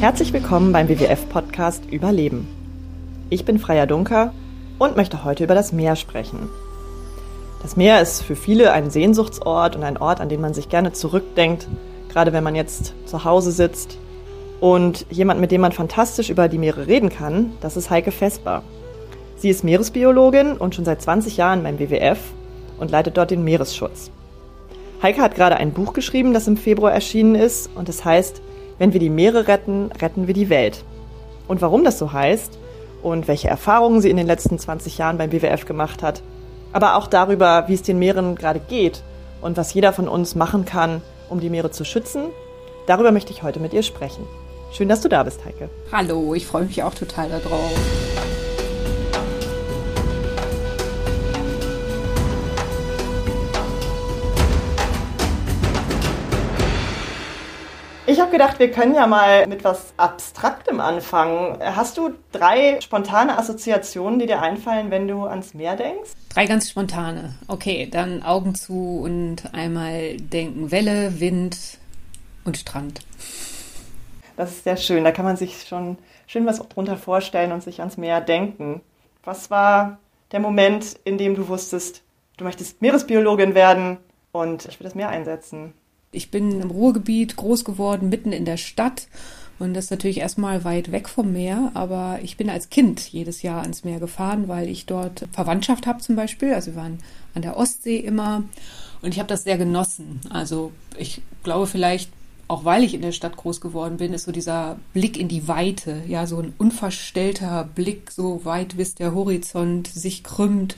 Herzlich willkommen beim WWF-Podcast Überleben. Ich bin Freya Dunker und möchte heute über das Meer sprechen. Das Meer ist für viele ein Sehnsuchtsort und ein Ort, an den man sich gerne zurückdenkt, gerade wenn man jetzt zu Hause sitzt. Und jemand, mit dem man fantastisch über die Meere reden kann, das ist Heike Vesper. Sie ist Meeresbiologin und schon seit 20 Jahren beim WWF und leitet dort den Meeresschutz. Heike hat gerade ein Buch geschrieben, das im Februar erschienen ist und es heißt, wenn wir die Meere retten, retten wir die Welt. Und warum das so heißt und welche Erfahrungen sie in den letzten 20 Jahren beim WWF gemacht hat, aber auch darüber, wie es den Meeren gerade geht und was jeder von uns machen kann, um die Meere zu schützen, darüber möchte ich heute mit ihr sprechen. Schön, dass du da bist, Heike. Hallo, ich freue mich auch total darauf. Ich habe gedacht, wir können ja mal mit was Abstraktem anfangen. Hast du drei spontane Assoziationen, die dir einfallen, wenn du ans Meer denkst? Drei ganz spontane. Okay, dann Augen zu und einmal denken Welle, Wind und Strand. Das ist sehr schön. Da kann man sich schon schön was drunter vorstellen und sich ans Meer denken. Was war der Moment, in dem du wusstest, du möchtest Meeresbiologin werden und ich will das Meer einsetzen? Ich bin im Ruhrgebiet groß geworden, mitten in der Stadt. Und das ist natürlich erstmal weit weg vom Meer, aber ich bin als Kind jedes Jahr ans Meer gefahren, weil ich dort Verwandtschaft habe zum Beispiel. Also wir waren an der Ostsee immer und ich habe das sehr genossen. Also ich glaube vielleicht, auch weil ich in der Stadt groß geworden bin, ist so dieser Blick in die Weite, ja, so ein unverstellter Blick, so weit bis der Horizont sich krümmt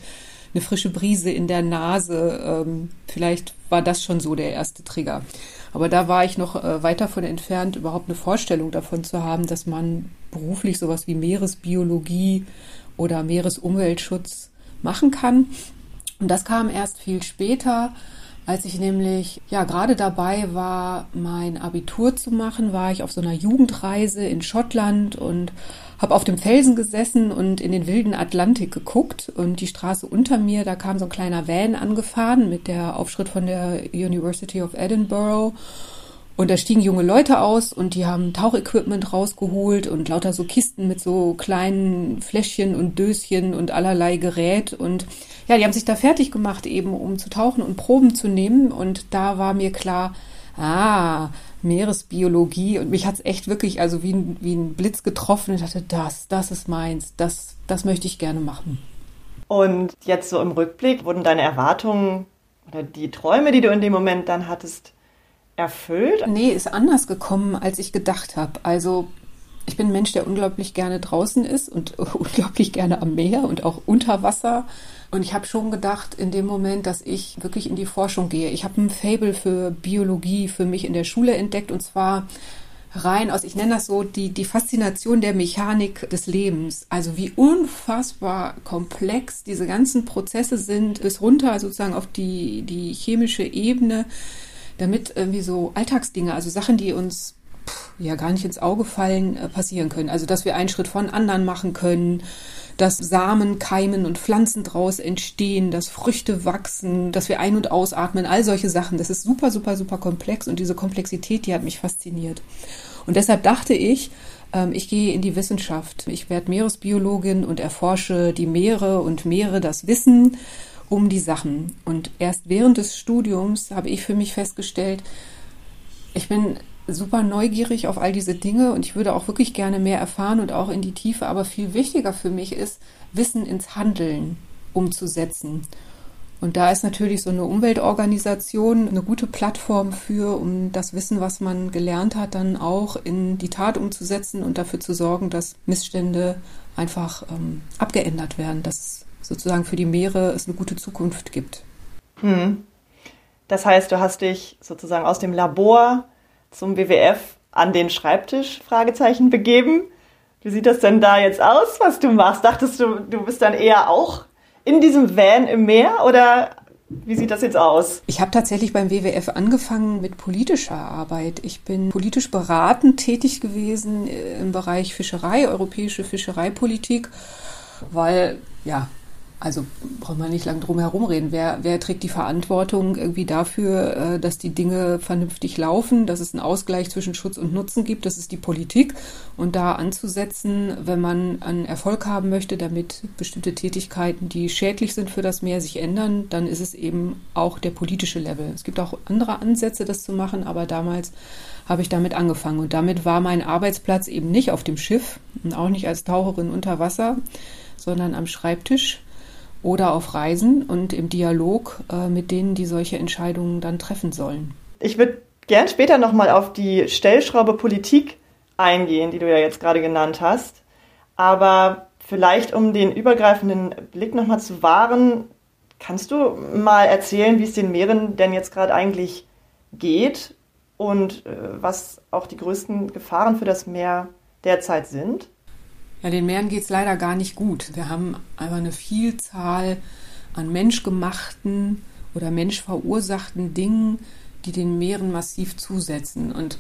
eine frische Brise in der Nase. Ähm, vielleicht war das schon so der erste Trigger. Aber da war ich noch äh, weit davon entfernt, überhaupt eine Vorstellung davon zu haben, dass man beruflich sowas wie Meeresbiologie oder Meeresumweltschutz machen kann. Und das kam erst viel später. Als ich nämlich ja gerade dabei war, mein Abitur zu machen, war ich auf so einer Jugendreise in Schottland und habe auf dem Felsen gesessen und in den wilden Atlantik geguckt und die Straße unter mir, da kam so ein kleiner Van angefahren mit der Aufschritt von der University of Edinburgh und da stiegen junge Leute aus und die haben Tauchequipment rausgeholt und lauter so Kisten mit so kleinen Fläschchen und Döschen und allerlei Gerät. Und ja, die haben sich da fertig gemacht, eben um zu tauchen und Proben zu nehmen. Und da war mir klar, ah, Meeresbiologie. Und mich hat es echt wirklich, also wie ein, wie ein Blitz getroffen. Ich dachte, das, das ist meins, das, das möchte ich gerne machen. Und jetzt so im Rückblick, wurden deine Erwartungen oder die Träume, die du in dem Moment dann hattest, erfüllt? Nee, ist anders gekommen, als ich gedacht habe. Also ich bin ein Mensch, der unglaublich gerne draußen ist und unglaublich gerne am Meer und auch unter Wasser. Und ich habe schon gedacht in dem Moment, dass ich wirklich in die Forschung gehe. Ich habe ein Fable für Biologie für mich in der Schule entdeckt und zwar rein aus, ich nenne das so, die, die Faszination der Mechanik des Lebens. Also wie unfassbar komplex diese ganzen Prozesse sind, bis runter sozusagen auf die, die chemische Ebene damit irgendwie so Alltagsdinge, also Sachen, die uns ja gar nicht ins Auge fallen, äh, passieren können. Also dass wir einen Schritt von anderen machen können, dass Samen keimen und Pflanzen draus entstehen, dass Früchte wachsen, dass wir ein- und ausatmen, all solche Sachen. Das ist super, super, super komplex und diese Komplexität, die hat mich fasziniert. Und deshalb dachte ich, ähm, ich gehe in die Wissenschaft. Ich werde Meeresbiologin und erforsche die Meere und Meere das Wissen um die Sachen. Und erst während des Studiums habe ich für mich festgestellt, ich bin super neugierig auf all diese Dinge und ich würde auch wirklich gerne mehr erfahren und auch in die Tiefe. Aber viel wichtiger für mich ist, Wissen ins Handeln umzusetzen. Und da ist natürlich so eine Umweltorganisation eine gute Plattform für, um das Wissen, was man gelernt hat, dann auch in die Tat umzusetzen und dafür zu sorgen, dass Missstände einfach ähm, abgeändert werden, dass sozusagen für die Meere es eine gute Zukunft gibt. Hm. Das heißt, du hast dich sozusagen aus dem Labor zum WWF an den Schreibtisch Fragezeichen begeben. Wie sieht das denn da jetzt aus, was du machst? Dachtest du, du bist dann eher auch in diesem Van im Meer oder wie sieht das jetzt aus? Ich habe tatsächlich beim WWF angefangen mit politischer Arbeit. Ich bin politisch beratend tätig gewesen im Bereich Fischerei, europäische Fischereipolitik, weil ja, also braucht man nicht lange drum herum reden. Wer, wer trägt die Verantwortung irgendwie dafür, äh, dass die Dinge vernünftig laufen, dass es einen Ausgleich zwischen Schutz und Nutzen gibt? Das ist die Politik. Und da anzusetzen, wenn man einen Erfolg haben möchte, damit bestimmte Tätigkeiten, die schädlich sind für das Meer, sich ändern, dann ist es eben auch der politische Level. Es gibt auch andere Ansätze, das zu machen, aber damals habe ich damit angefangen. Und damit war mein Arbeitsplatz eben nicht auf dem Schiff und auch nicht als Taucherin unter Wasser, sondern am Schreibtisch oder auf Reisen und im Dialog äh, mit denen, die solche Entscheidungen dann treffen sollen. Ich würde gern später nochmal auf die Stellschraube Politik eingehen, die du ja jetzt gerade genannt hast. Aber vielleicht, um den übergreifenden Blick nochmal zu wahren, kannst du mal erzählen, wie es den Meeren denn jetzt gerade eigentlich geht und äh, was auch die größten Gefahren für das Meer derzeit sind? Ja, den Meeren geht es leider gar nicht gut. Wir haben einfach eine Vielzahl an menschgemachten oder menschverursachten Dingen, die den Meeren massiv zusetzen. Und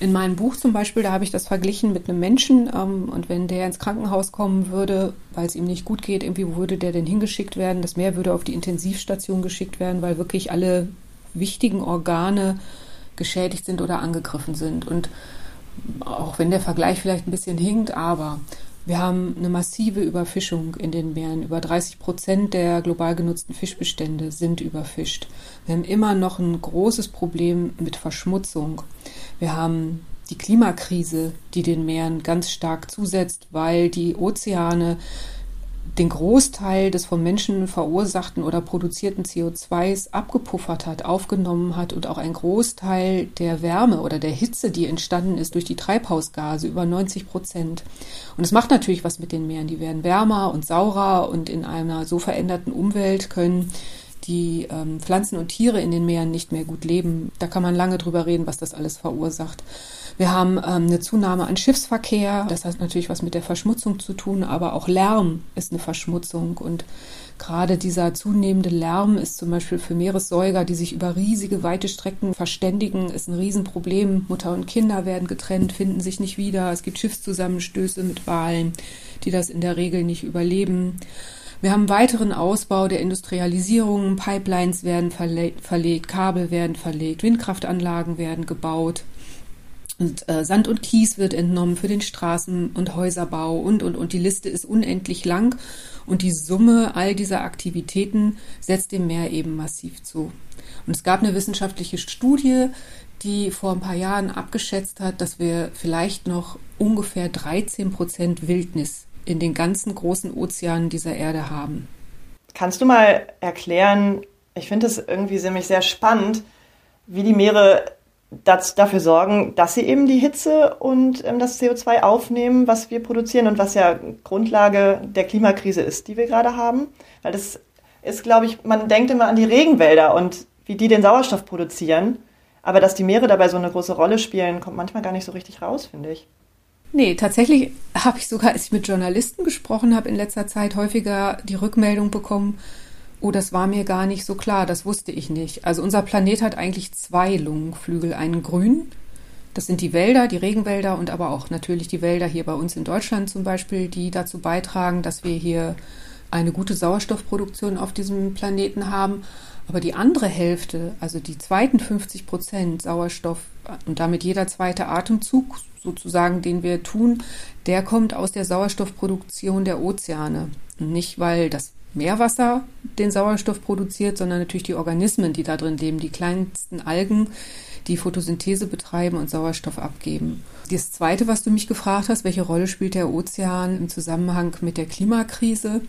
in meinem Buch zum Beispiel, da habe ich das verglichen mit einem Menschen. Ähm, und wenn der ins Krankenhaus kommen würde, weil es ihm nicht gut geht, irgendwie würde der denn hingeschickt werden? Das Meer würde auf die Intensivstation geschickt werden, weil wirklich alle wichtigen Organe geschädigt sind oder angegriffen sind. Und auch wenn der Vergleich vielleicht ein bisschen hinkt, aber wir haben eine massive Überfischung in den Meeren. Über 30 Prozent der global genutzten Fischbestände sind überfischt. Wir haben immer noch ein großes Problem mit Verschmutzung. Wir haben die Klimakrise, die den Meeren ganz stark zusetzt, weil die Ozeane den Großteil des vom Menschen verursachten oder produzierten CO2s abgepuffert hat, aufgenommen hat und auch ein Großteil der Wärme oder der Hitze, die entstanden ist durch die Treibhausgase, über 90 Prozent. Und es macht natürlich was mit den Meeren. Die werden wärmer und saurer und in einer so veränderten Umwelt können die ähm, Pflanzen und Tiere in den Meeren nicht mehr gut leben. Da kann man lange drüber reden, was das alles verursacht. Wir haben ähm, eine Zunahme an Schiffsverkehr. Das hat natürlich was mit der Verschmutzung zu tun, aber auch Lärm ist eine Verschmutzung. Und gerade dieser zunehmende Lärm ist zum Beispiel für Meeressäuger, die sich über riesige, weite Strecken verständigen, ist ein Riesenproblem. Mutter und Kinder werden getrennt, finden sich nicht wieder. Es gibt Schiffszusammenstöße mit Walen, die das in der Regel nicht überleben. Wir haben weiteren Ausbau der Industrialisierung, Pipelines werden verlegt, Kabel werden verlegt, Windkraftanlagen werden gebaut. Und äh, Sand und Kies wird entnommen für den Straßen- und Häuserbau und, und, und die Liste ist unendlich lang. Und die Summe all dieser Aktivitäten setzt dem Meer eben massiv zu. Und es gab eine wissenschaftliche Studie, die vor ein paar Jahren abgeschätzt hat, dass wir vielleicht noch ungefähr 13 Prozent Wildnis in den ganzen großen Ozeanen dieser Erde haben. Kannst du mal erklären, ich finde es irgendwie ziemlich sehr spannend, wie die Meere das, dafür sorgen, dass sie eben die Hitze und ähm, das CO2 aufnehmen, was wir produzieren und was ja Grundlage der Klimakrise ist, die wir gerade haben. Weil das ist, glaube ich, man denkt immer an die Regenwälder und wie die den Sauerstoff produzieren. Aber dass die Meere dabei so eine große Rolle spielen, kommt manchmal gar nicht so richtig raus, finde ich. Nee, tatsächlich habe ich sogar, als ich mit Journalisten gesprochen habe, in letzter Zeit häufiger die Rückmeldung bekommen, Oh, das war mir gar nicht so klar, das wusste ich nicht. Also unser Planet hat eigentlich zwei Lungenflügel, einen grün, das sind die Wälder, die Regenwälder und aber auch natürlich die Wälder hier bei uns in Deutschland zum Beispiel, die dazu beitragen, dass wir hier eine gute Sauerstoffproduktion auf diesem Planeten haben. Aber die andere Hälfte, also die zweiten 50 Prozent Sauerstoff und damit jeder zweite Atemzug sozusagen, den wir tun, der kommt aus der Sauerstoffproduktion der Ozeane. Nicht, weil das Meerwasser den Sauerstoff produziert, sondern natürlich die Organismen, die da drin leben, die kleinsten Algen, die Photosynthese betreiben und Sauerstoff abgeben. Das Zweite, was du mich gefragt hast, welche Rolle spielt der Ozean im Zusammenhang mit der Klimakrise?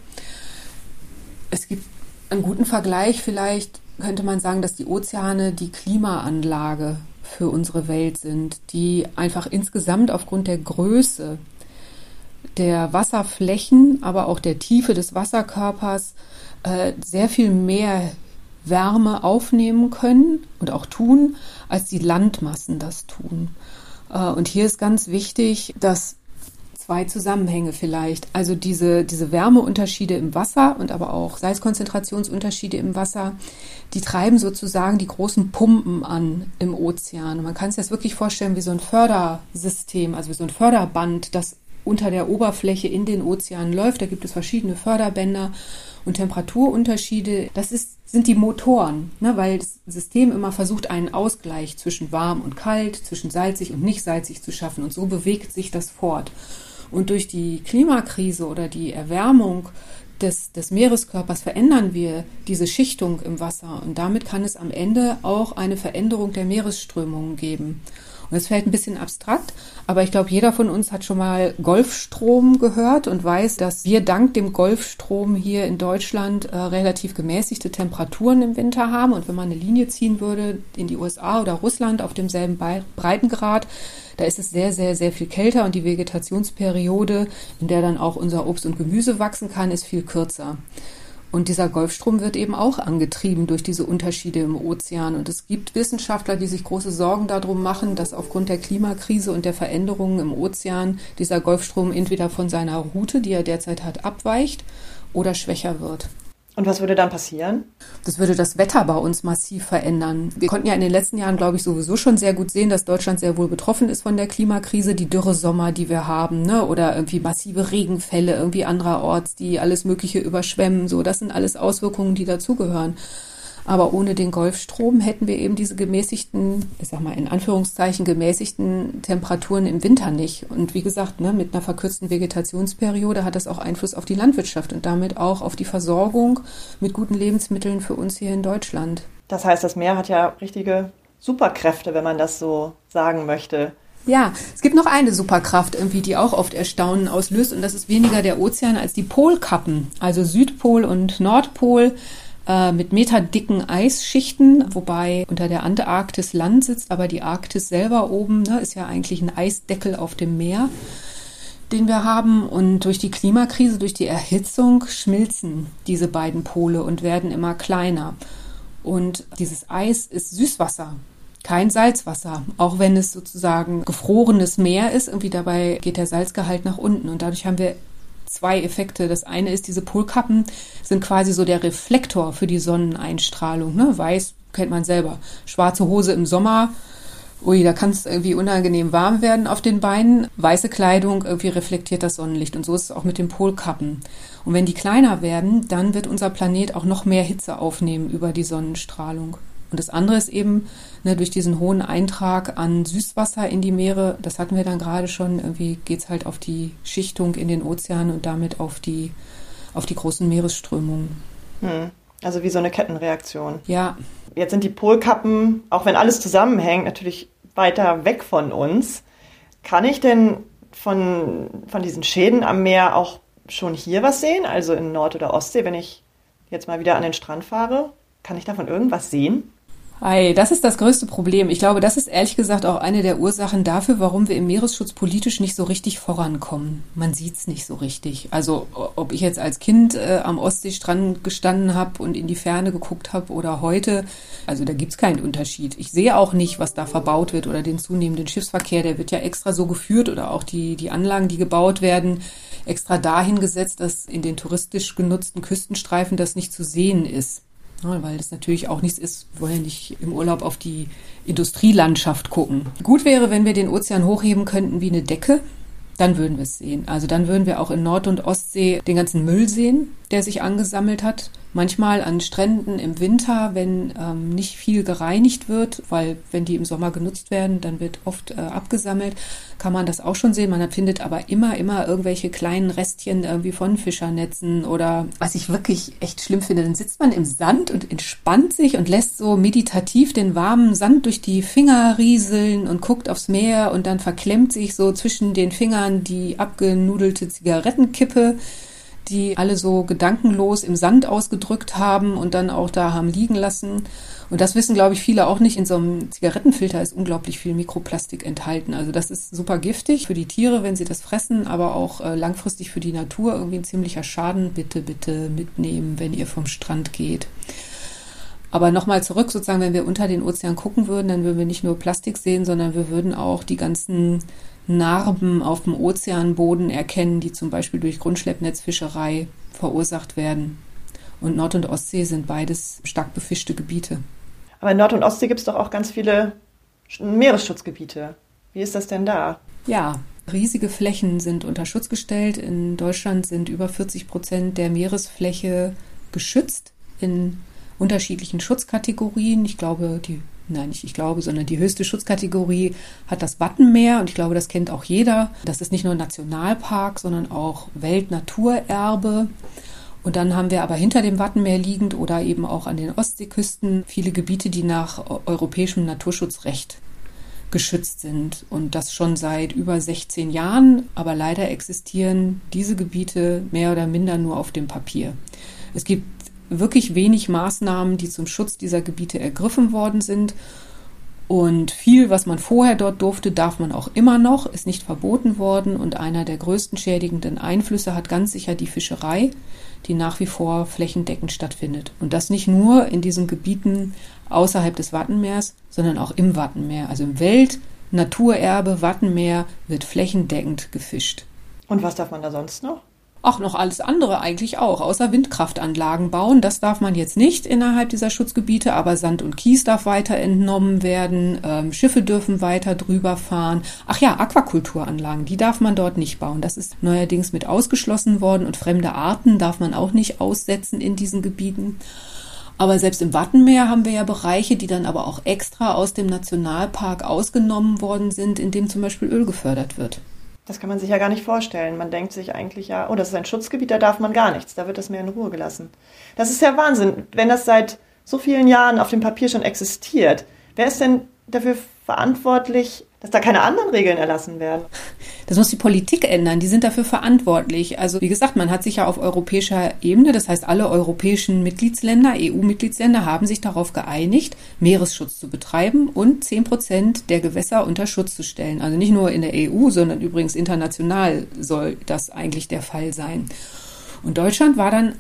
Es gibt einen guten Vergleich vielleicht, könnte man sagen, dass die Ozeane die Klimaanlage für unsere Welt sind, die einfach insgesamt aufgrund der Größe der Wasserflächen, aber auch der Tiefe des Wasserkörpers äh, sehr viel mehr Wärme aufnehmen können und auch tun, als die Landmassen das tun. Äh, und hier ist ganz wichtig, dass zwei Zusammenhänge vielleicht. Also diese, diese Wärmeunterschiede im Wasser und aber auch Salzkonzentrationsunterschiede im Wasser, die treiben sozusagen die großen Pumpen an im Ozean. Und man kann sich das wirklich vorstellen wie so ein Fördersystem, also wie so ein Förderband, das unter der Oberfläche in den Ozeanen läuft. Da gibt es verschiedene Förderbänder und Temperaturunterschiede. Das ist, sind die Motoren, ne, weil das System immer versucht, einen Ausgleich zwischen warm und kalt, zwischen salzig und nicht salzig zu schaffen. Und so bewegt sich das fort. Und durch die Klimakrise oder die Erwärmung des, des Meereskörpers verändern wir diese Schichtung im Wasser. Und damit kann es am Ende auch eine Veränderung der Meeresströmungen geben. Und das fällt ein bisschen abstrakt, aber ich glaube, jeder von uns hat schon mal Golfstrom gehört und weiß, dass wir dank dem Golfstrom hier in Deutschland äh, relativ gemäßigte Temperaturen im Winter haben. Und wenn man eine Linie ziehen würde in die USA oder Russland auf demselben Breitengrad, da ist es sehr, sehr, sehr viel kälter und die Vegetationsperiode, in der dann auch unser Obst und Gemüse wachsen kann, ist viel kürzer. Und dieser Golfstrom wird eben auch angetrieben durch diese Unterschiede im Ozean. Und es gibt Wissenschaftler, die sich große Sorgen darum machen, dass aufgrund der Klimakrise und der Veränderungen im Ozean dieser Golfstrom entweder von seiner Route, die er derzeit hat, abweicht oder schwächer wird. Und was würde dann passieren? Das würde das Wetter bei uns massiv verändern. Wir konnten ja in den letzten Jahren, glaube ich, sowieso schon sehr gut sehen, dass Deutschland sehr wohl betroffen ist von der Klimakrise. Die Dürresommer, die wir haben, ne? oder irgendwie massive Regenfälle irgendwie andererorts, die alles Mögliche überschwemmen. So, das sind alles Auswirkungen, die dazugehören. Aber ohne den Golfstrom hätten wir eben diese gemäßigten, ich sag mal in Anführungszeichen gemäßigten Temperaturen im Winter nicht. Und wie gesagt, ne, mit einer verkürzten Vegetationsperiode hat das auch Einfluss auf die Landwirtschaft und damit auch auf die Versorgung mit guten Lebensmitteln für uns hier in Deutschland. Das heißt, das Meer hat ja richtige Superkräfte, wenn man das so sagen möchte. Ja, es gibt noch eine Superkraft irgendwie, die auch oft Erstaunen auslöst und das ist weniger der Ozean als die Polkappen, also Südpol und Nordpol äh, mit meterdicken Eisschichten, wobei unter der Antarktis Land sitzt, aber die Arktis selber oben ne, ist ja eigentlich ein Eisdeckel auf dem Meer, den wir haben. Und durch die Klimakrise, durch die Erhitzung schmilzen diese beiden Pole und werden immer kleiner. Und dieses Eis ist Süßwasser kein Salzwasser, auch wenn es sozusagen gefrorenes Meer ist. Irgendwie dabei geht der Salzgehalt nach unten und dadurch haben wir zwei Effekte. Das eine ist, diese Polkappen sind quasi so der Reflektor für die Sonneneinstrahlung. Ne? Weiß kennt man selber. Schwarze Hose im Sommer, ui, da kann es irgendwie unangenehm warm werden auf den Beinen. Weiße Kleidung irgendwie reflektiert das Sonnenlicht. Und so ist es auch mit den Polkappen. Und wenn die kleiner werden, dann wird unser Planet auch noch mehr Hitze aufnehmen über die Sonnenstrahlung. Und das andere ist eben ne, durch diesen hohen Eintrag an Süßwasser in die Meere, das hatten wir dann gerade schon, irgendwie geht es halt auf die Schichtung in den Ozeanen und damit auf die, auf die großen Meeresströmungen. Hm. Also wie so eine Kettenreaktion. Ja. Jetzt sind die Polkappen, auch wenn alles zusammenhängt, natürlich weiter weg von uns. Kann ich denn von, von diesen Schäden am Meer auch schon hier was sehen? Also in Nord- oder Ostsee, wenn ich jetzt mal wieder an den Strand fahre? Kann ich davon irgendwas sehen? Ei, das ist das größte Problem. Ich glaube, das ist ehrlich gesagt auch eine der Ursachen dafür, warum wir im Meeresschutz politisch nicht so richtig vorankommen. Man sieht's nicht so richtig. Also ob ich jetzt als Kind äh, am Ostseestrand gestanden habe und in die Ferne geguckt habe oder heute, also da gibt's keinen Unterschied. Ich sehe auch nicht, was da verbaut wird oder den zunehmenden Schiffsverkehr. Der wird ja extra so geführt oder auch die, die Anlagen, die gebaut werden, extra dahin gesetzt, dass in den touristisch genutzten Küstenstreifen das nicht zu sehen ist. Ja, weil das natürlich auch nichts ist, wir wollen ja nicht im Urlaub auf die Industrielandschaft gucken. Gut wäre, wenn wir den Ozean hochheben könnten wie eine Decke, dann würden wir es sehen. Also dann würden wir auch in Nord- und Ostsee den ganzen Müll sehen, der sich angesammelt hat. Manchmal an Stränden im Winter, wenn ähm, nicht viel gereinigt wird, weil wenn die im Sommer genutzt werden, dann wird oft äh, abgesammelt, kann man das auch schon sehen. Man findet aber immer, immer irgendwelche kleinen Restchen irgendwie von Fischernetzen oder was ich wirklich echt schlimm finde, dann sitzt man im Sand und entspannt sich und lässt so meditativ den warmen Sand durch die Finger rieseln und guckt aufs Meer und dann verklemmt sich so zwischen den Fingern die abgenudelte Zigarettenkippe die alle so gedankenlos im Sand ausgedrückt haben und dann auch da haben liegen lassen. Und das wissen, glaube ich, viele auch nicht. In so einem Zigarettenfilter ist unglaublich viel Mikroplastik enthalten. Also das ist super giftig für die Tiere, wenn sie das fressen, aber auch äh, langfristig für die Natur irgendwie ein ziemlicher Schaden. Bitte, bitte mitnehmen, wenn ihr vom Strand geht. Aber nochmal zurück, sozusagen, wenn wir unter den Ozean gucken würden, dann würden wir nicht nur Plastik sehen, sondern wir würden auch die ganzen Narben auf dem Ozeanboden erkennen, die zum Beispiel durch Grundschleppnetzfischerei verursacht werden. Und Nord- und Ostsee sind beides stark befischte Gebiete. Aber in Nord- und Ostsee gibt es doch auch ganz viele Meeresschutzgebiete. Wie ist das denn da? Ja, Riesige Flächen sind unter Schutz gestellt. In Deutschland sind über 40 Prozent der Meeresfläche geschützt in unterschiedlichen Schutzkategorien. Ich glaube, die, nein, nicht ich glaube, sondern die höchste Schutzkategorie hat das Wattenmeer und ich glaube, das kennt auch jeder. Das ist nicht nur Nationalpark, sondern auch Weltnaturerbe. Und dann haben wir aber hinter dem Wattenmeer liegend oder eben auch an den Ostseeküsten viele Gebiete, die nach europäischem Naturschutzrecht geschützt sind. Und das schon seit über 16 Jahren. Aber leider existieren diese Gebiete mehr oder minder nur auf dem Papier. Es gibt wirklich wenig Maßnahmen, die zum Schutz dieser Gebiete ergriffen worden sind. Und viel, was man vorher dort durfte, darf man auch immer noch, ist nicht verboten worden. Und einer der größten schädigenden Einflüsse hat ganz sicher die Fischerei, die nach wie vor flächendeckend stattfindet. Und das nicht nur in diesen Gebieten außerhalb des Wattenmeers, sondern auch im Wattenmeer. Also im Welt-Naturerbe Wattenmeer wird flächendeckend gefischt. Und was darf man da sonst noch? Auch noch alles andere eigentlich auch, außer Windkraftanlagen bauen. Das darf man jetzt nicht innerhalb dieser Schutzgebiete, aber Sand und Kies darf weiter entnommen werden, ähm, Schiffe dürfen weiter drüber fahren. Ach ja, Aquakulturanlagen, die darf man dort nicht bauen. Das ist neuerdings mit ausgeschlossen worden und fremde Arten darf man auch nicht aussetzen in diesen Gebieten. Aber selbst im Wattenmeer haben wir ja Bereiche, die dann aber auch extra aus dem Nationalpark ausgenommen worden sind, in dem zum Beispiel Öl gefördert wird. Das kann man sich ja gar nicht vorstellen. Man denkt sich eigentlich ja, oh, das ist ein Schutzgebiet, da darf man gar nichts, da wird das Meer in Ruhe gelassen. Das ist ja Wahnsinn, wenn das seit so vielen Jahren auf dem Papier schon existiert. Wer ist denn dafür verantwortlich, dass da keine anderen Regeln erlassen werden. Das muss die Politik ändern. Die sind dafür verantwortlich. Also wie gesagt, man hat sich ja auf europäischer Ebene, das heißt alle europäischen Mitgliedsländer, EU-Mitgliedsländer haben sich darauf geeinigt, Meeresschutz zu betreiben und zehn Prozent der Gewässer unter Schutz zu stellen. Also nicht nur in der EU, sondern übrigens international soll das eigentlich der Fall sein. Und Deutschland war dann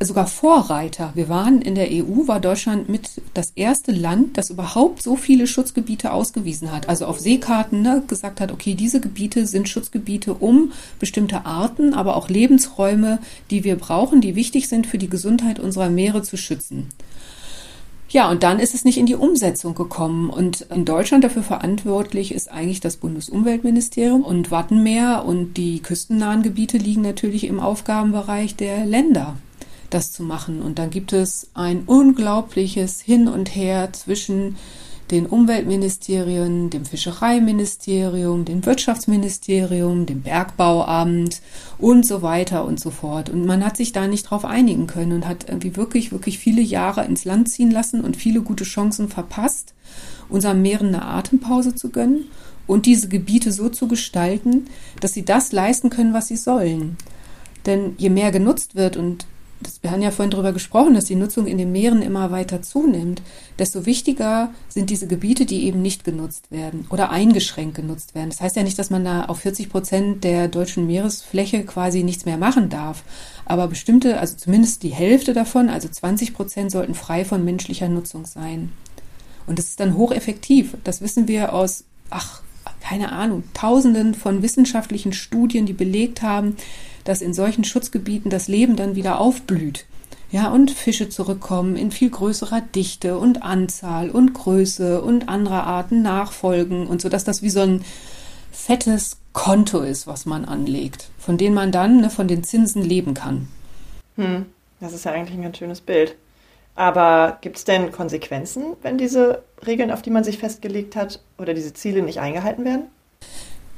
sogar Vorreiter. Wir waren in der EU, war Deutschland mit das erste Land, das überhaupt so viele Schutzgebiete ausgewiesen hat. Also auf Seekarten ne, gesagt hat, okay, diese Gebiete sind Schutzgebiete, um bestimmte Arten, aber auch Lebensräume, die wir brauchen, die wichtig sind für die Gesundheit unserer Meere zu schützen. Ja, und dann ist es nicht in die Umsetzung gekommen. Und in Deutschland dafür verantwortlich ist eigentlich das Bundesumweltministerium und Wattenmeer und die küstennahen Gebiete liegen natürlich im Aufgabenbereich der Länder das zu machen. Und dann gibt es ein unglaubliches Hin und Her zwischen den Umweltministerien, dem Fischereiministerium, dem Wirtschaftsministerium, dem Bergbauamt und so weiter und so fort. Und man hat sich da nicht drauf einigen können und hat irgendwie wirklich, wirklich viele Jahre ins Land ziehen lassen und viele gute Chancen verpasst, unseren Meeren eine Atempause zu gönnen und diese Gebiete so zu gestalten, dass sie das leisten können, was sie sollen. Denn je mehr genutzt wird und das, wir haben ja vorhin darüber gesprochen, dass die Nutzung in den Meeren immer weiter zunimmt, desto wichtiger sind diese Gebiete, die eben nicht genutzt werden oder eingeschränkt genutzt werden. Das heißt ja nicht, dass man da auf 40 Prozent der deutschen Meeresfläche quasi nichts mehr machen darf. Aber bestimmte, also zumindest die Hälfte davon, also 20 Prozent sollten frei von menschlicher Nutzung sein. Und das ist dann hocheffektiv. Das wissen wir aus, ach, keine Ahnung, tausenden von wissenschaftlichen Studien, die belegt haben, dass in solchen Schutzgebieten das Leben dann wieder aufblüht. Ja, und Fische zurückkommen in viel größerer Dichte und Anzahl und Größe und andere Arten nachfolgen und so, dass das wie so ein fettes Konto ist, was man anlegt, von dem man dann ne, von den Zinsen leben kann. Hm, das ist ja eigentlich ein ganz schönes Bild. Aber gibt es denn Konsequenzen, wenn diese Regeln, auf die man sich festgelegt hat, oder diese Ziele nicht eingehalten werden?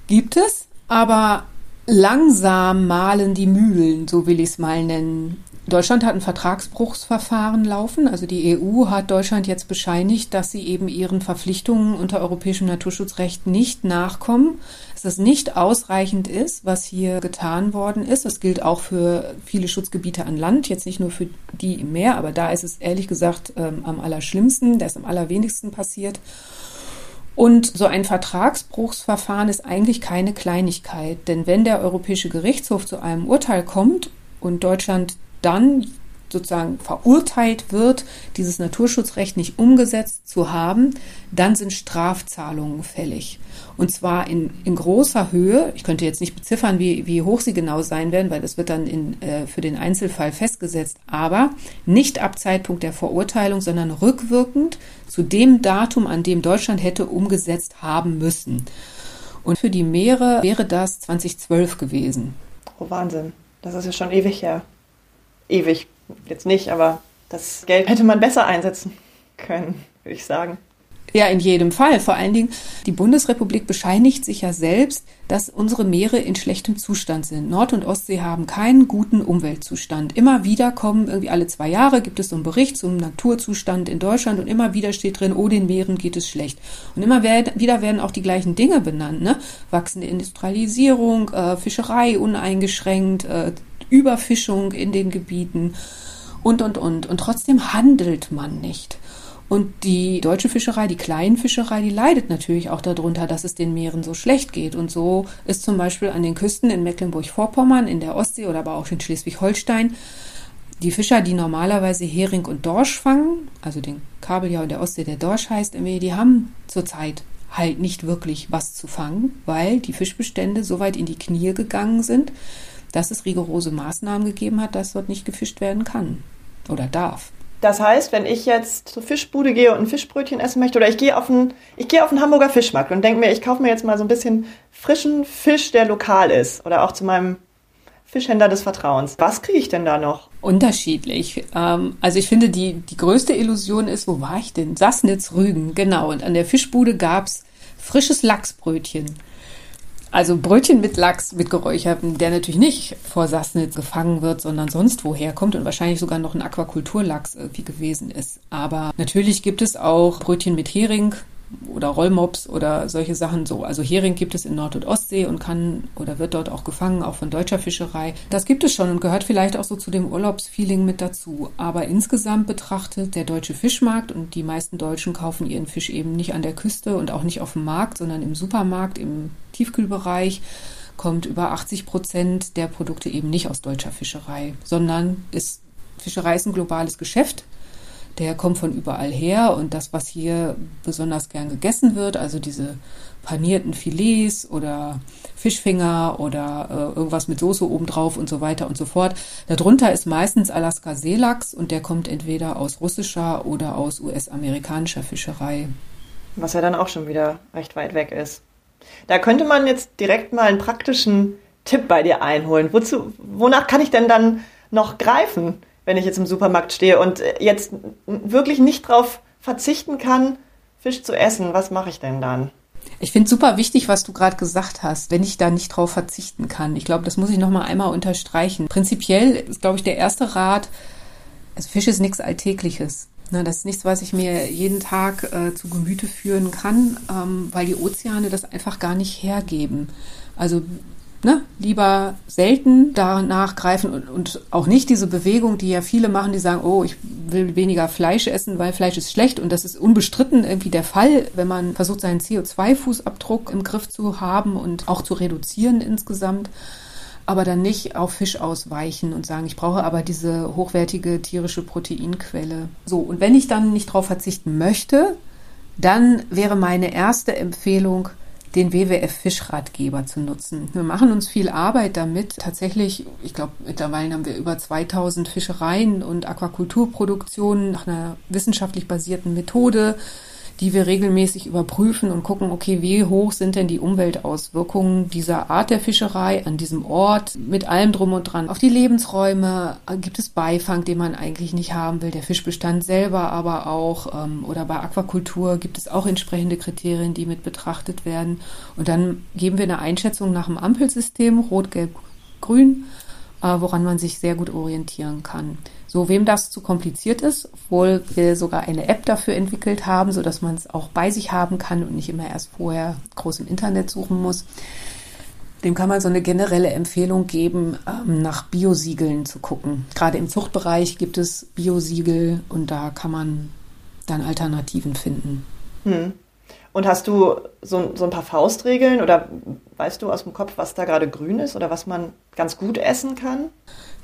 Gibt es, aber langsam malen die Mühlen, so will ich es mal nennen. Deutschland hat ein Vertragsbruchsverfahren laufen. Also die EU hat Deutschland jetzt bescheinigt, dass sie eben ihren Verpflichtungen unter europäischem Naturschutzrecht nicht nachkommen, dass das nicht ausreichend ist, was hier getan worden ist. Das gilt auch für viele Schutzgebiete an Land, jetzt nicht nur für die im Meer, aber da ist es ehrlich gesagt ähm, am allerschlimmsten, da ist am allerwenigsten passiert. Und so ein Vertragsbruchsverfahren ist eigentlich keine Kleinigkeit, denn wenn der Europäische Gerichtshof zu einem Urteil kommt und Deutschland dann sozusagen verurteilt wird, dieses Naturschutzrecht nicht umgesetzt zu haben, dann sind Strafzahlungen fällig. Und zwar in, in großer Höhe. Ich könnte jetzt nicht beziffern, wie, wie hoch sie genau sein werden, weil das wird dann in, äh, für den Einzelfall festgesetzt. Aber nicht ab Zeitpunkt der Verurteilung, sondern rückwirkend zu dem Datum, an dem Deutschland hätte umgesetzt haben müssen. Und für die Meere wäre das 2012 gewesen. Oh Wahnsinn, das ist ja schon ewig her. Ewig, jetzt nicht, aber das Geld hätte man besser einsetzen können, würde ich sagen. Ja, in jedem Fall. Vor allen Dingen, die Bundesrepublik bescheinigt sich ja selbst, dass unsere Meere in schlechtem Zustand sind. Nord- und Ostsee haben keinen guten Umweltzustand. Immer wieder kommen, irgendwie alle zwei Jahre gibt es so einen Bericht zum Naturzustand in Deutschland und immer wieder steht drin, oh, den Meeren geht es schlecht. Und immer wieder werden auch die gleichen Dinge benannt, ne? Wachsende Industrialisierung, äh, Fischerei uneingeschränkt, äh, Überfischung in den Gebieten und, und, und. Und trotzdem handelt man nicht. Und die deutsche Fischerei, die kleinen Fischerei, die leidet natürlich auch darunter, dass es den Meeren so schlecht geht. Und so ist zum Beispiel an den Küsten in Mecklenburg-Vorpommern, in der Ostsee oder aber auch in Schleswig-Holstein die Fischer, die normalerweise Hering und Dorsch fangen, also den Kabeljau in der Ostsee, der Dorsch heißt, die haben zurzeit halt nicht wirklich was zu fangen, weil die Fischbestände so weit in die Knie gegangen sind, dass es rigorose Maßnahmen gegeben hat, dass dort nicht gefischt werden kann oder darf. Das heißt, wenn ich jetzt zur Fischbude gehe und ein Fischbrötchen essen möchte oder ich gehe auf einen, ich gehe auf einen Hamburger Fischmarkt und denke mir, ich kaufe mir jetzt mal so ein bisschen frischen Fisch, der lokal ist oder auch zu meinem Fischhändler des Vertrauens. Was kriege ich denn da noch? Unterschiedlich. Ähm, also ich finde, die, die größte Illusion ist, wo war ich denn? Sassnitz, Rügen, genau. Und an der Fischbude gab's frisches Lachsbrötchen. Also Brötchen mit Lachs, mit geräucherten, der natürlich nicht vor Sassnitz gefangen wird, sondern sonst woher kommt und wahrscheinlich sogar noch ein Aquakulturlachs irgendwie gewesen ist. Aber natürlich gibt es auch Brötchen mit Hering, oder Rollmops oder solche Sachen so. Also Hering gibt es in Nord- und Ostsee und kann oder wird dort auch gefangen, auch von deutscher Fischerei. Das gibt es schon und gehört vielleicht auch so zu dem Urlaubsfeeling mit dazu. Aber insgesamt betrachtet der deutsche Fischmarkt und die meisten Deutschen kaufen ihren Fisch eben nicht an der Küste und auch nicht auf dem Markt, sondern im Supermarkt, im Tiefkühlbereich kommt über 80 Prozent der Produkte eben nicht aus deutscher Fischerei, sondern ist Fischerei ist ein globales Geschäft der kommt von überall her und das, was hier besonders gern gegessen wird, also diese panierten Filets oder Fischfinger oder äh, irgendwas mit Soße obendrauf und so weiter und so fort. Darunter ist meistens Alaska Seelachs und der kommt entweder aus russischer oder aus US-amerikanischer Fischerei. Was ja dann auch schon wieder recht weit weg ist. Da könnte man jetzt direkt mal einen praktischen Tipp bei dir einholen. Wozu, wonach kann ich denn dann noch greifen? Wenn ich jetzt im Supermarkt stehe und äh, jetzt wirklich nicht darauf verzichten kann, Fisch zu essen, was mache ich denn dann? Ich finde super wichtig, was du gerade gesagt hast, wenn ich da nicht drauf verzichten kann. Ich glaube, das muss ich noch mal einmal unterstreichen. Prinzipiell ist, glaube ich, der erste Rat, also Fisch ist nichts Alltägliches. Ne, das ist nichts, was ich mir jeden Tag äh, zu Gemüte führen kann, ähm, weil die Ozeane das einfach gar nicht hergeben. Also ne, lieber selten danach greifen und, und auch nicht diese Bewegung, die ja viele machen, die sagen, oh, ich will weniger Fleisch essen, weil Fleisch ist schlecht. Und das ist unbestritten irgendwie der Fall, wenn man versucht, seinen CO2-Fußabdruck im Griff zu haben und auch zu reduzieren insgesamt aber dann nicht auf Fisch ausweichen und sagen, ich brauche aber diese hochwertige tierische Proteinquelle. So, und wenn ich dann nicht darauf verzichten möchte, dann wäre meine erste Empfehlung, den WWF Fischratgeber zu nutzen. Wir machen uns viel Arbeit damit. Tatsächlich, ich glaube, mittlerweile haben wir über 2000 Fischereien und Aquakulturproduktionen nach einer wissenschaftlich basierten Methode die wir regelmäßig überprüfen und gucken, okay, wie hoch sind denn die Umweltauswirkungen dieser Art der Fischerei an diesem Ort mit allem drum und dran. Auf die Lebensräume gibt es Beifang, den man eigentlich nicht haben will, der Fischbestand selber aber auch ähm, oder bei Aquakultur gibt es auch entsprechende Kriterien, die mit betrachtet werden. Und dann geben wir eine Einschätzung nach dem Ampelsystem, rot, gelb, grün, äh, woran man sich sehr gut orientieren kann. So, wem das zu kompliziert ist, obwohl wir sogar eine App dafür entwickelt haben, so dass man es auch bei sich haben kann und nicht immer erst vorher groß im Internet suchen muss, dem kann man so eine generelle Empfehlung geben, ähm, nach Biosiegeln zu gucken. Gerade im Zuchtbereich gibt es Biosiegel und da kann man dann Alternativen finden. Hm. Und hast du so, so ein paar Faustregeln oder weißt du aus dem Kopf, was da gerade grün ist oder was man ganz gut essen kann?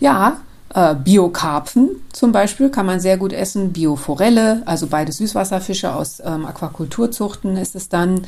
Ja, äh, Biokarpfen zum Beispiel kann man sehr gut essen. Bioforelle, also beide Süßwasserfische aus ähm, Aquakulturzuchten ist es dann.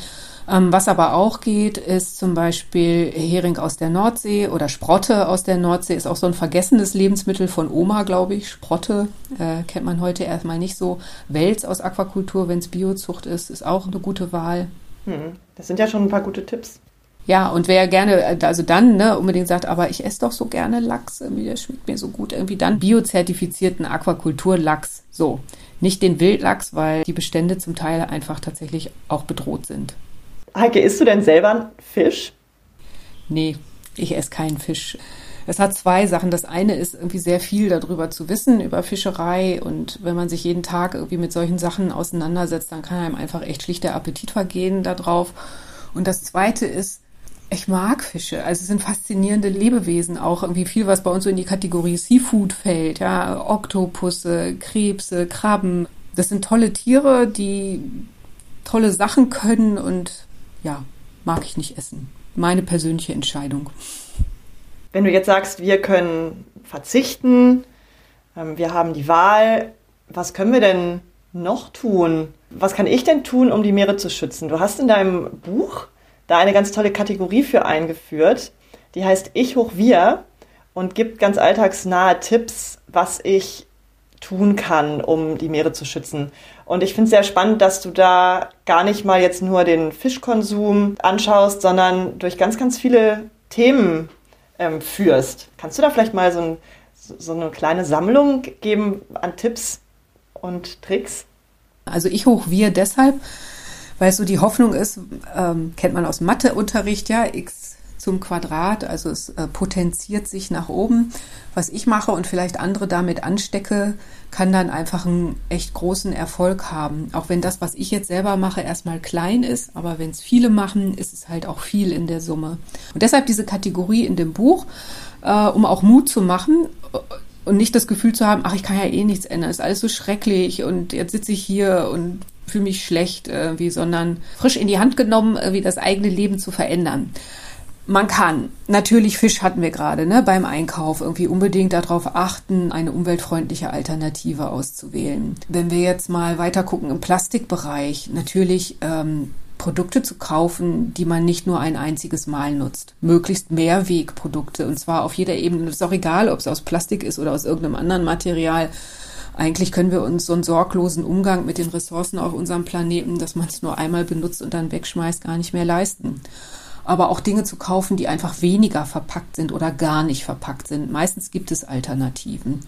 Ähm, was aber auch geht, ist zum Beispiel Hering aus der Nordsee oder Sprotte aus der Nordsee. Ist auch so ein vergessenes Lebensmittel von Oma, glaube ich. Sprotte äh, kennt man heute erstmal nicht so. Wels aus Aquakultur, wenn es Biozucht ist, ist auch eine gute Wahl. Hm, das sind ja schon ein paar gute Tipps. Ja, und wer gerne, also dann ne, unbedingt sagt, aber ich esse doch so gerne Lachs, irgendwie, der schmeckt mir so gut, irgendwie dann biozertifizierten Aquakulturlachs. So, nicht den Wildlachs, weil die Bestände zum Teil einfach tatsächlich auch bedroht sind. Heike, isst du denn selber Fisch? Nee, ich esse keinen Fisch. Es hat zwei Sachen. Das eine ist irgendwie sehr viel darüber zu wissen, über Fischerei. Und wenn man sich jeden Tag irgendwie mit solchen Sachen auseinandersetzt, dann kann einem einfach echt schlicht der Appetit vergehen darauf. Und das zweite ist, ich mag Fische. Also es sind faszinierende Lebewesen auch. Irgendwie viel, was bei uns so in die Kategorie Seafood fällt. Ja, Oktopusse, Krebse, Krabben. Das sind tolle Tiere, die tolle Sachen können und ja, mag ich nicht essen. Meine persönliche Entscheidung. Wenn du jetzt sagst, wir können verzichten, ähm, wir haben die Wahl, was können wir denn noch tun? Was kann ich denn tun, um die Meere zu schützen? Du hast in deinem Buch da eine ganz tolle Kategorie für eingeführt. Die heißt Ich hoch wir und gibt ganz alltagsnahe Tipps, was ich tun kann, um die Meere zu schützen. Und ich finde es sehr spannend, dass du da gar nicht mal jetzt nur den Fischkonsum anschaust, sondern durch ganz, ganz viele Themen ähm, führst. Kannst du da vielleicht mal so, ein, so eine kleine Sammlung geben an Tipps und Tricks? Also ich hoch wir deshalb, weil es so die Hoffnung ist, ähm, kennt man aus Matheunterricht, ja, x zum Quadrat, also es äh, potenziert sich nach oben. Was ich mache und vielleicht andere damit anstecke, kann dann einfach einen echt großen Erfolg haben. Auch wenn das, was ich jetzt selber mache, erstmal klein ist, aber wenn es viele machen, ist es halt auch viel in der Summe. Und deshalb diese Kategorie in dem Buch, äh, um auch Mut zu machen und nicht das Gefühl zu haben, ach, ich kann ja eh nichts ändern, ist alles so schrecklich und jetzt sitze ich hier und fühle mich schlecht irgendwie, sondern frisch in die Hand genommen, irgendwie das eigene Leben zu verändern. Man kann. Natürlich Fisch hatten wir gerade, ne, beim Einkauf irgendwie unbedingt darauf achten, eine umweltfreundliche Alternative auszuwählen. Wenn wir jetzt mal weiter gucken im Plastikbereich, natürlich ähm, Produkte zu kaufen, die man nicht nur ein einziges Mal nutzt. Möglichst Mehrwegprodukte und zwar auf jeder Ebene. Es ist auch egal, ob es aus Plastik ist oder aus irgendeinem anderen Material. Eigentlich können wir uns so einen sorglosen Umgang mit den Ressourcen auf unserem Planeten, dass man es nur einmal benutzt und dann wegschmeißt, gar nicht mehr leisten. Aber auch Dinge zu kaufen, die einfach weniger verpackt sind oder gar nicht verpackt sind. Meistens gibt es Alternativen.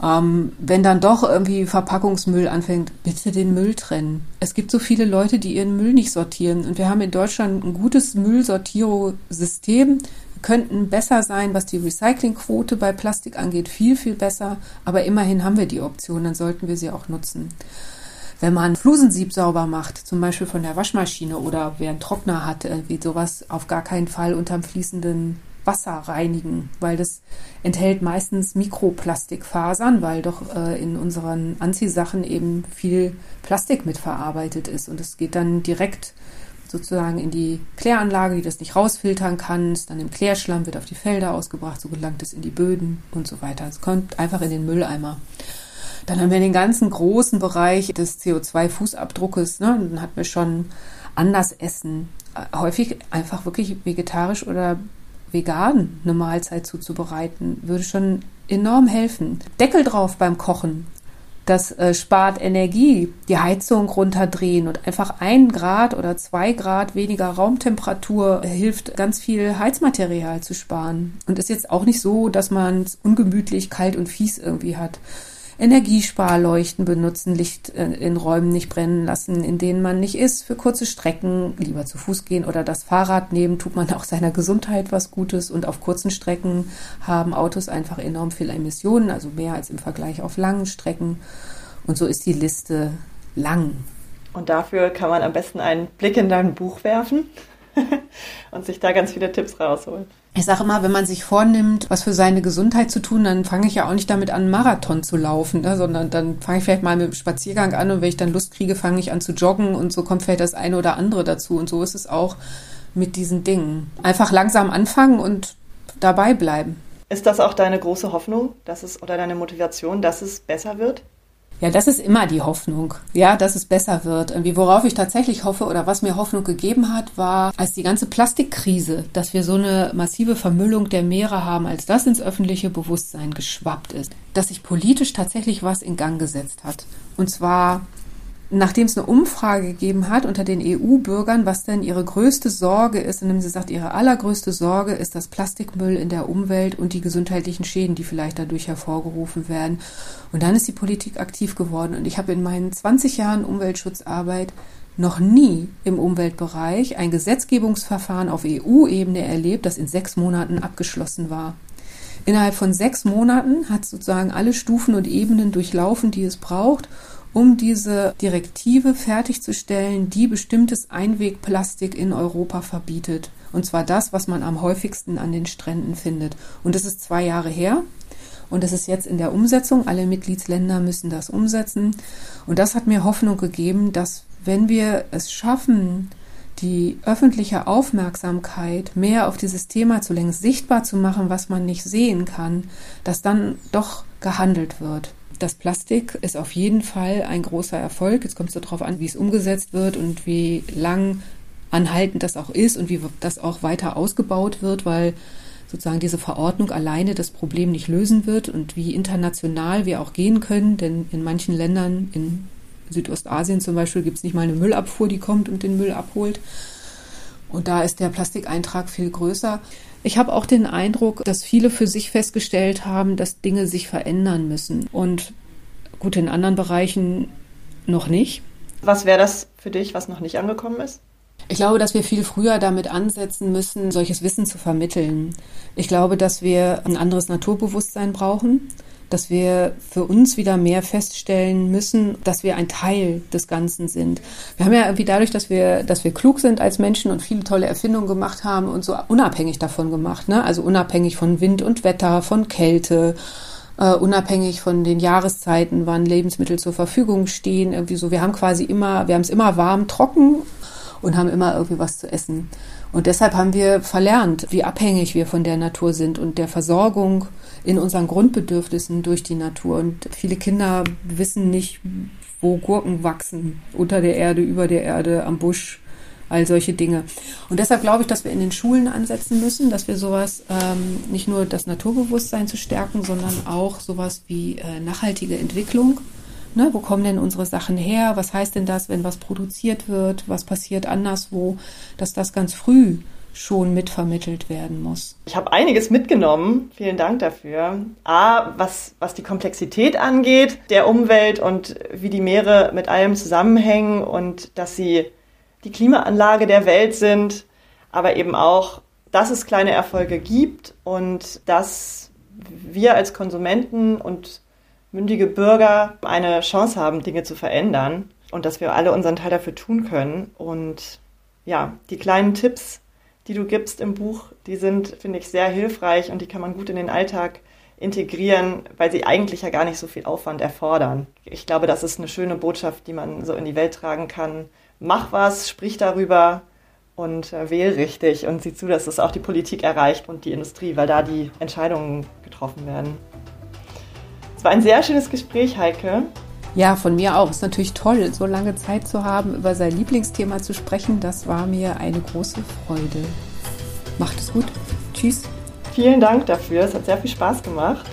Ähm, wenn dann doch irgendwie Verpackungsmüll anfängt, bitte den Müll trennen. Es gibt so viele Leute, die ihren Müll nicht sortieren. Und wir haben in Deutschland ein gutes Müllsortierungssystem könnten besser sein, was die Recyclingquote bei Plastik angeht, viel, viel besser. Aber immerhin haben wir die Option, dann sollten wir sie auch nutzen. Wenn man Flusensieb sauber macht, zum Beispiel von der Waschmaschine oder wer einen Trockner hat, irgendwie sowas auf gar keinen Fall unterm fließenden Wasser reinigen, weil das enthält meistens Mikroplastikfasern, weil doch äh, in unseren Anziehsachen eben viel Plastik mitverarbeitet ist und es geht dann direkt sozusagen in die Kläranlage, die das nicht rausfiltern kann, ist dann im Klärschlamm, wird auf die Felder ausgebracht, so gelangt es in die Böden und so weiter. Es kommt einfach in den Mülleimer. Dann haben wir den ganzen großen Bereich des CO2-Fußabdruckes. Ne? Dann hatten wir schon anders Essen. Häufig einfach wirklich vegetarisch oder vegan eine Mahlzeit zuzubereiten, würde schon enorm helfen. Deckel drauf beim Kochen. Das äh, spart Energie, die Heizung runterdrehen und einfach ein Grad oder zwei Grad weniger Raumtemperatur hilft, ganz viel Heizmaterial zu sparen. Und ist jetzt auch nicht so, dass man es ungemütlich, kalt und fies irgendwie hat. Energiesparleuchten benutzen, Licht äh, in Räumen nicht brennen lassen, in denen man nicht ist, für kurze Strecken lieber zu Fuß gehen oder das Fahrrad nehmen, tut man auch seiner Gesundheit was Gutes und auf kurzen Strecken haben Autos einfach enorm viel Emissionen, also mehr als im Vergleich auf langen Strecken und so ist die Liste lang. Und dafür kann man am besten einen Blick in dein Buch werfen und sich da ganz viele Tipps rausholen. Ich sage immer, wenn man sich vornimmt, was für seine Gesundheit zu tun, dann fange ich ja auch nicht damit an, Marathon zu laufen, ne? sondern dann fange ich vielleicht mal mit dem Spaziergang an und wenn ich dann Lust kriege, fange ich an zu joggen und so kommt vielleicht das eine oder andere dazu. Und so ist es auch mit diesen Dingen. Einfach langsam anfangen und dabei bleiben. Ist das auch deine große Hoffnung, dass es oder deine Motivation, dass es besser wird? Ja, das ist immer die Hoffnung, ja, dass es besser wird. Irgendwie, worauf ich tatsächlich hoffe oder was mir Hoffnung gegeben hat, war, als die ganze Plastikkrise, dass wir so eine massive Vermüllung der Meere haben, als das ins öffentliche Bewusstsein geschwappt ist, dass sich politisch tatsächlich was in Gang gesetzt hat. Und zwar nachdem es eine Umfrage gegeben hat unter den EU-Bürgern, was denn ihre größte Sorge ist, indem sie sagt, ihre allergrößte Sorge ist das Plastikmüll in der Umwelt und die gesundheitlichen Schäden, die vielleicht dadurch hervorgerufen werden. Und dann ist die Politik aktiv geworden. Und ich habe in meinen 20 Jahren Umweltschutzarbeit noch nie im Umweltbereich ein Gesetzgebungsverfahren auf EU-Ebene erlebt, das in sechs Monaten abgeschlossen war. Innerhalb von sechs Monaten hat sozusagen alle Stufen und Ebenen durchlaufen, die es braucht, um diese Direktive fertigzustellen, die bestimmtes Einwegplastik in Europa verbietet. Und zwar das, was man am häufigsten an den Stränden findet. Und das ist zwei Jahre her. Und das ist jetzt in der Umsetzung. Alle Mitgliedsländer müssen das umsetzen. Und das hat mir Hoffnung gegeben, dass wenn wir es schaffen, die öffentliche Aufmerksamkeit mehr auf dieses Thema zu lenken, sichtbar zu machen, was man nicht sehen kann, dass dann doch gehandelt wird. Das Plastik ist auf jeden Fall ein großer Erfolg. Jetzt kommt es darauf an, wie es umgesetzt wird und wie lang anhaltend das auch ist und wie das auch weiter ausgebaut wird, weil sozusagen diese Verordnung alleine das Problem nicht lösen wird und wie international wir auch gehen können, denn in manchen Ländern, in Südostasien zum Beispiel, gibt es nicht mal eine Müllabfuhr, die kommt und den Müll abholt. Und da ist der Plastikeintrag viel größer. Ich habe auch den Eindruck, dass viele für sich festgestellt haben, dass Dinge sich verändern müssen. Und gut, in anderen Bereichen noch nicht. Was wäre das für dich, was noch nicht angekommen ist? Ich glaube, dass wir viel früher damit ansetzen müssen, solches Wissen zu vermitteln. Ich glaube, dass wir ein anderes Naturbewusstsein brauchen dass wir für uns wieder mehr feststellen müssen, dass wir ein Teil des Ganzen sind. Wir haben ja irgendwie dadurch, dass wir, dass wir klug sind als Menschen und viele tolle Erfindungen gemacht haben und so unabhängig davon gemacht, ne? Also unabhängig von Wind und Wetter, von Kälte, Uh, unabhängig von den Jahreszeiten, wann Lebensmittel zur Verfügung stehen, irgendwie so. Wir haben quasi immer, wir haben es immer warm, trocken und haben immer irgendwie was zu essen. Und deshalb haben wir verlernt, wie abhängig wir von der Natur sind und der Versorgung in unseren Grundbedürfnissen durch die Natur. Und viele Kinder wissen nicht, wo Gurken wachsen, unter der Erde, über der Erde, am Busch, all solche Dinge. Und deshalb glaube ich, dass wir in den Schulen ansetzen müssen, dass wir sowas, ähm, nicht nur das Naturbewusstsein zu stärken, sondern auch sowas wie äh, nachhaltige Entwicklung. Ne, wo kommen denn unsere Sachen her? Was heißt denn das, wenn was produziert wird? Was passiert anderswo? Dass das ganz früh schon mitvermittelt werden muss. Ich habe einiges mitgenommen. Vielen Dank dafür. A, was, was die Komplexität angeht der Umwelt und wie die Meere mit allem zusammenhängen und dass sie die Klimaanlage der Welt sind, aber eben auch, dass es kleine Erfolge gibt und dass wir als Konsumenten und mündige Bürger eine Chance haben, Dinge zu verändern und dass wir alle unseren Teil dafür tun können. Und ja, die kleinen Tipps, die du gibst im Buch, die sind, finde ich, sehr hilfreich und die kann man gut in den Alltag integrieren, weil sie eigentlich ja gar nicht so viel Aufwand erfordern. Ich glaube, das ist eine schöne Botschaft, die man so in die Welt tragen kann. Mach was, sprich darüber und äh, wähl richtig und sieh zu, dass es auch die Politik erreicht und die Industrie, weil da die Entscheidungen getroffen werden. War ein sehr schönes Gespräch, Heike. Ja, von mir auch. Es ist natürlich toll, so lange Zeit zu haben, über sein Lieblingsthema zu sprechen. Das war mir eine große Freude. Macht es gut. Tschüss. Vielen Dank dafür. Es hat sehr viel Spaß gemacht.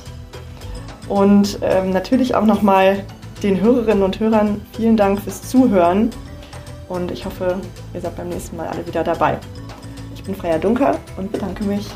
Und ähm, natürlich auch nochmal den Hörerinnen und Hörern vielen Dank fürs Zuhören. Und ich hoffe, ihr seid beim nächsten Mal alle wieder dabei. Ich bin Freya Dunker und bedanke mich.